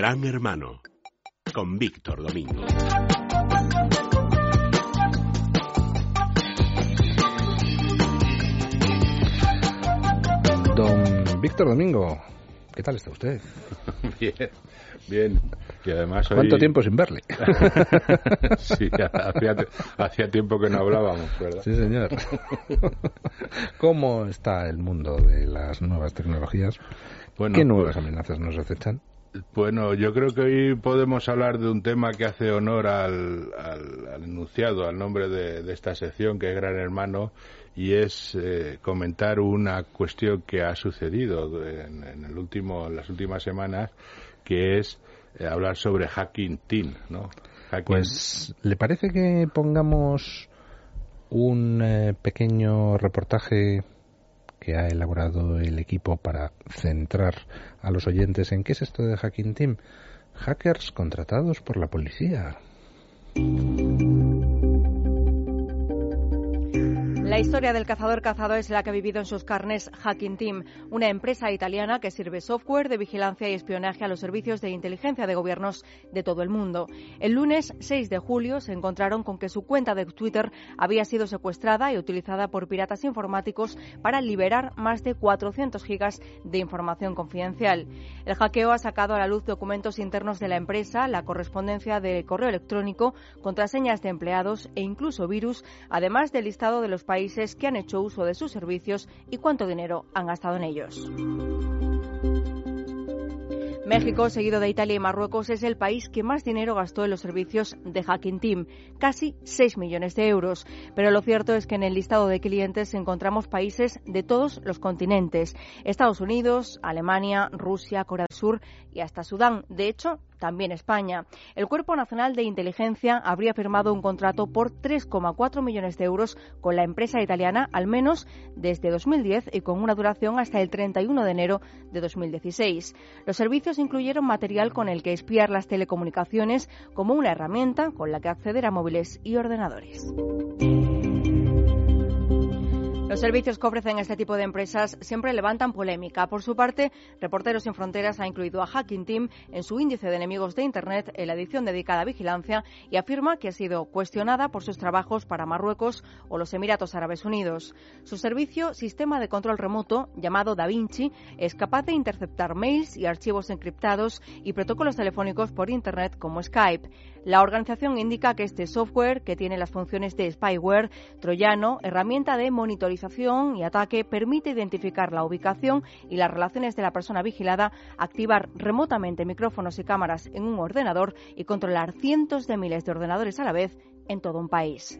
Gran Hermano con Víctor Domingo. Don Víctor Domingo, ¿qué tal está usted? Bien, bien. Y además ¿Cuánto tiempo sin verle? sí, hacía, hacía, tiempo que no hablábamos, ¿verdad? Sí, señor. ¿Cómo está el mundo de las nuevas tecnologías? ¿Qué nuevas pues, amenazas nos acechan? Bueno, yo creo que hoy podemos hablar de un tema que hace honor al, enunciado, al nombre de, esta sección, que es Gran Hermano, y es eh, comentar una cuestión que ha sucedido en, el último, en las últimas semanas, que es eh, hablar sobre Hacking Team, ¿no? Pues, ¿le parece que pongamos un eh, pequeño reportaje que ha elaborado el equipo para centrar a los oyentes en qué es esto de Hacking Team. Hackers contratados por la policía. Historia del cazador-cazado es la que ha vivido en sus carnes Hacking Team, una empresa italiana que sirve software de vigilancia y espionaje a los servicios de inteligencia de gobiernos de todo el mundo. El lunes 6 de julio se encontraron con que su cuenta de Twitter había sido secuestrada y utilizada por piratas informáticos para liberar más de 400 gigas de información confidencial. El hackeo ha sacado a la luz documentos internos de la empresa, la correspondencia de correo electrónico, contraseñas de empleados e incluso virus, además del listado de los países países que han hecho uso de sus servicios y cuánto dinero han gastado en ellos. México, seguido de Italia y Marruecos, es el país que más dinero gastó en los servicios de Hacking Team, casi 6 millones de euros. Pero lo cierto es que en el listado de clientes encontramos países de todos los continentes, Estados Unidos, Alemania, Rusia, Corea del Sur y hasta Sudán. De hecho, también España. El Cuerpo Nacional de Inteligencia habría firmado un contrato por 3,4 millones de euros con la empresa italiana, al menos desde 2010 y con una duración hasta el 31 de enero de 2016. Los servicios incluyeron material con el que espiar las telecomunicaciones como una herramienta con la que acceder a móviles y ordenadores. Los servicios que ofrecen este tipo de empresas siempre levantan polémica. Por su parte, Reporteros sin Fronteras ha incluido a Hacking Team en su índice de enemigos de Internet en la edición dedicada a vigilancia y afirma que ha sido cuestionada por sus trabajos para Marruecos o los Emiratos Árabes Unidos. Su servicio, sistema de control remoto, llamado Da Vinci, es capaz de interceptar mails y archivos encriptados y protocolos telefónicos por Internet como Skype. La organización indica que este software, que tiene las funciones de spyware, troyano, herramienta de monitorización y ataque, permite identificar la ubicación y las relaciones de la persona vigilada, activar remotamente micrófonos y cámaras en un ordenador y controlar cientos de miles de ordenadores a la vez en todo un país.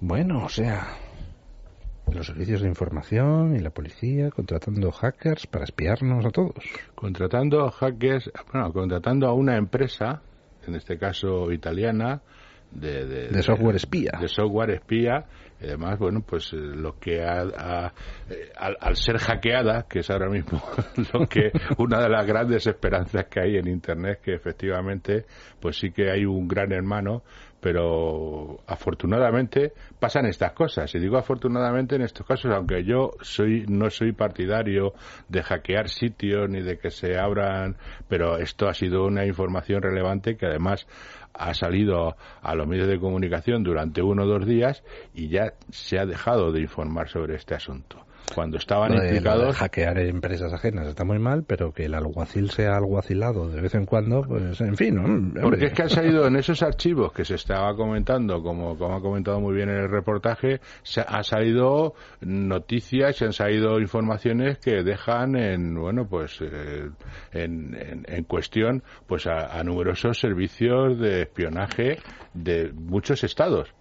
Bueno, o sea, servicios de información y la policía contratando hackers para espiarnos a todos. Contratando hackers, bueno, contratando a una empresa, en este caso italiana, de, de, software espía. De software espía. Y además, bueno, pues eh, lo que ha, eh, al, ser hackeada, que es ahora mismo lo que una de las grandes esperanzas que hay en Internet, que efectivamente, pues sí que hay un gran hermano pero afortunadamente pasan estas cosas. Y digo afortunadamente en estos casos, aunque yo soy no soy partidario de hackear sitios ni de que se abran, pero esto ha sido una información relevante que además ha salido a los medios de comunicación durante uno o dos días y ya se ha dejado de informar sobre este asunto cuando estaban implicados. hackear empresas ajenas está muy mal, pero que el alguacil sea alguacilado de vez en cuando, pues en fin. ¿no? Porque es que han salido en esos archivos que se estaba comentando, como, como ha comentado muy bien en el reportaje, se, han salido noticias y han salido informaciones que dejan en, bueno, pues eh, en, en, cuestión pues a numerosos servicios de espionaje de muchos estados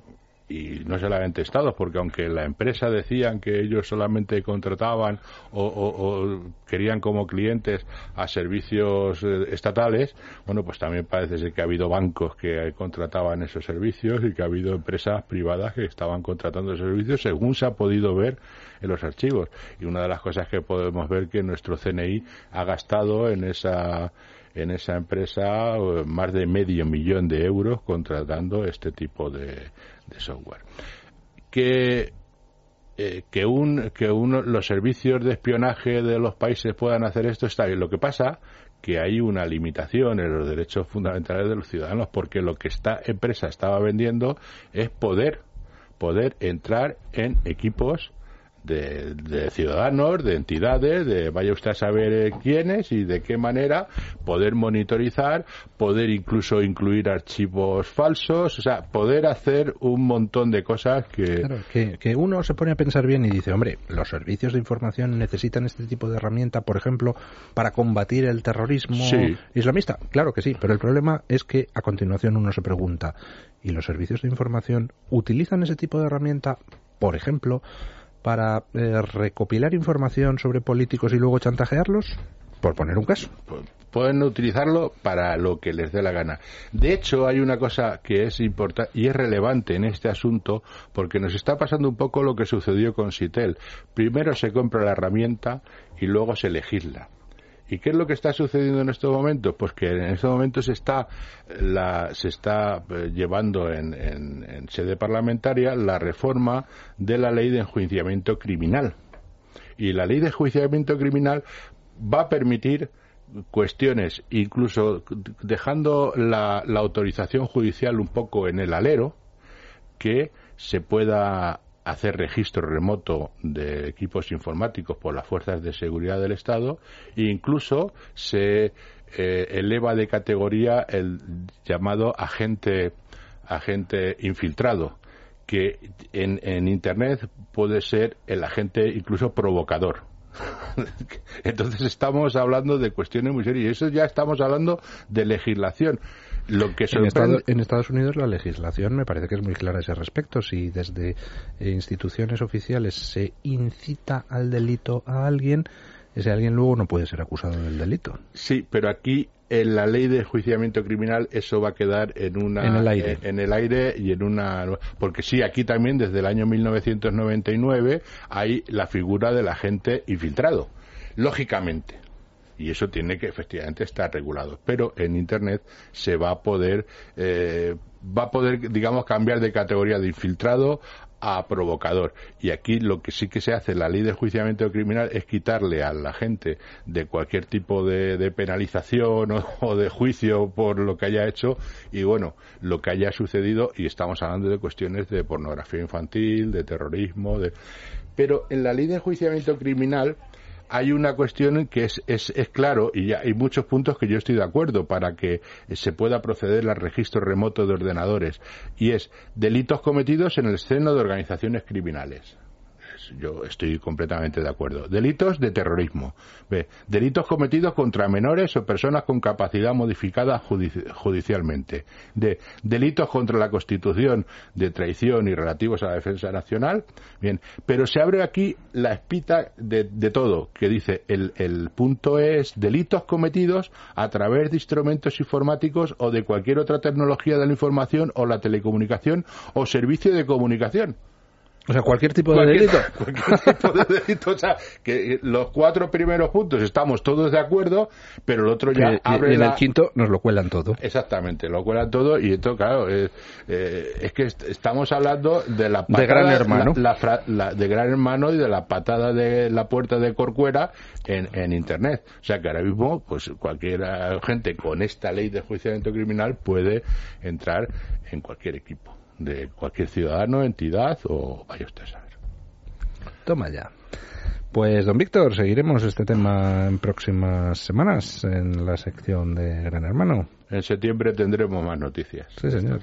y no solamente Estados, porque aunque la empresa decían que ellos solamente contrataban o, querían como clientes a servicios eh, estatales, bueno, pues también parece ser que ha habido bancos que contrataban esos servicios y que ha habido empresas privadas que estaban contratando esos servicios según se ha podido ver en los archivos. Y una de las cosas que podemos ver que nuestro CNI ha gastado en esa en esa empresa eh, más de medio millón de euros contratando este tipo de, software. Que eh, que un que uno, los servicios de espionaje de los países puedan hacer esto está bien. Lo que pasa que hay una limitación en los derechos fundamentales de los ciudadanos porque lo que esta empresa estaba vendiendo es poder poder entrar en equipos de, ciudadanos, de entidades, de vaya usted a saber eh, quiénes y de qué manera poder monitorizar, poder incluso incluir archivos falsos, o sea, poder hacer un montón de cosas que... Claro, que, uno se pone a pensar bien y dice, hombre, los servicios de información necesitan este tipo de herramienta, por ejemplo, para combatir el terrorismo islamista. Claro que sí, pero el problema es que a continuación uno se pregunta, ¿y los servicios de información utilizan ese tipo de herramienta, por ejemplo, para eh, recopilar información sobre políticos y luego chantajearlos? Por poner un caso. Pueden utilizarlo para lo que les dé la gana. De hecho, hay una cosa que es importante y es relevante en este asunto porque nos está pasando un poco lo que sucedió con Sitel. Primero se compra la herramienta y luego se legisla. ¿Y qué es lo que está sucediendo en estos momentos? Pues que en estos momentos se está, se está eh, llevando en, sede parlamentaria la reforma de la ley de enjuiciamiento criminal. Y la ley de enjuiciamiento criminal va a permitir cuestiones, incluso dejando la autorización judicial un poco en el alero, que se pueda hacer registro remoto de equipos informáticos por las fuerzas de seguridad del Estado e incluso se eh, eleva de categoría el llamado agente agente infiltrado que en, en Internet puede ser el agente incluso provocador entonces estamos hablando de cuestiones muy serias y eso ya estamos hablando de legislación lo que en, Estados Unidos la legislación me parece que es muy clara a ese respecto. Si desde eh, instituciones oficiales se incita al delito a alguien, ese alguien luego no puede ser acusado del delito. Sí, pero aquí en la ley de enjuiciamiento criminal eso va a quedar en una en el aire, eh, en el aire y en una porque sí aquí también desde el año 1999 hay la figura del agente infiltrado lógicamente y eso tiene que efectivamente estar regulado. Pero en Internet se va a poder, eh, va a poder, digamos, cambiar de categoría de infiltrado a provocador. Y aquí lo que sí que se hace en la ley de enjuiciamiento criminal es quitarle a la gente de cualquier tipo de, penalización o, de juicio por lo que haya hecho y bueno, lo que haya sucedido y estamos hablando de cuestiones de pornografía infantil, de terrorismo, de... Pero en la ley de enjuiciamiento criminal hay una cuestión que es, es, es, claro y hay muchos puntos que yo estoy de acuerdo para que se pueda proceder al registro remoto de ordenadores. Y es delitos cometidos en el seno de organizaciones criminales yo estoy completamente de acuerdo. Delitos de terrorismo. Delitos cometidos contra menores o personas con capacidad modificada judicialmente. De delitos contra la Constitución de traición y relativos a la defensa nacional. Bien, pero se abre aquí la espita de, todo, que dice el, el punto es delitos cometidos a través de instrumentos informáticos o de cualquier otra tecnología de la información o la telecomunicación o servicio de comunicación. O sea, cualquier tipo de delito. Cualquier tipo de delito. O sea, que los cuatro primeros puntos estamos todos de acuerdo, pero el otro ya abre. Y en el quinto nos lo cuelan todo. Exactamente, lo cuelan todo y esto, claro, es, eh, es que estamos hablando de la patada, De gran hermano. La, de gran hermano y de la patada de la puerta de Corcuera en, en Internet. O sea, que ahora mismo, pues cualquier gente con esta ley de juiciamiento criminal puede entrar en cualquier equipo de cualquier ciudadano, entidad o vaya usted a saber. Toma ya. Pues, don Víctor, seguiremos este tema en próximas semanas en la sección de Gran Hermano. En septiembre tendremos más noticias. Sí, señor.